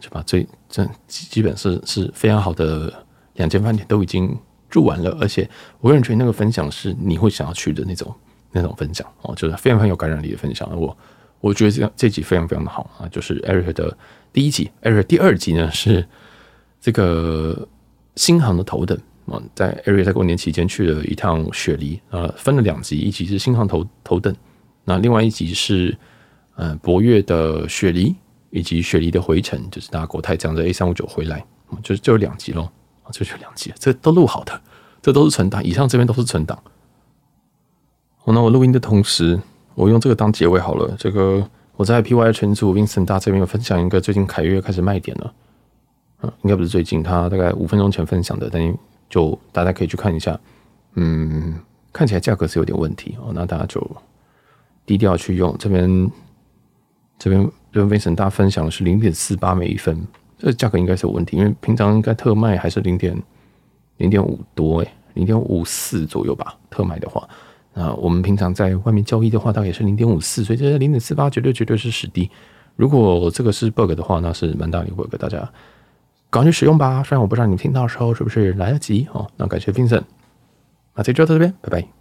Speaker 1: 就把最这基本是是非常好的两间饭店都已经住完了，而且我个人觉得那个分享是你会想要去的那种。那种分享哦，就是非常非常有感染力的分享。我我觉得这样这集非常非常的好啊，就是 Eric 的第一集，Eric 第二集呢是这个新航的头等啊，在 Eric 在过年期间去了一趟雪梨啊，分了两集，一集是新航头头等，那另外一集是嗯博越的雪梨以及雪梨的回程，就是搭国泰这样的 A 三五九回来，就是就两集喽，就就两集，这都录好的，这都是存档，以上这边都是存档。好那我录音的同时，我用这个当结尾好了。这个我在 PY 群组 Vincent 大这边有分享一个最近凯越开始卖点了，嗯，应该不是最近，他大概五分钟前分享的，但就大家可以去看一下。嗯，看起来价格是有点问题哦，那大家就低调去用。这边这边这边 Vincent 大分享的是零点四八每一分，这价格应该是有问题，因为平常应该特卖还是零点零点五多诶，零点五四左右吧，特卖的话。啊，我们平常在外面交易的话，大概也是零点五四，所以这零点四八绝对绝对是史低。如果这个是 bug 的话，那是蛮大的 bug，大家赶紧使用吧。虽然我不知道你们听到的时候是不是来得及哦。那感谢 Vincent，那这就到这边，拜拜。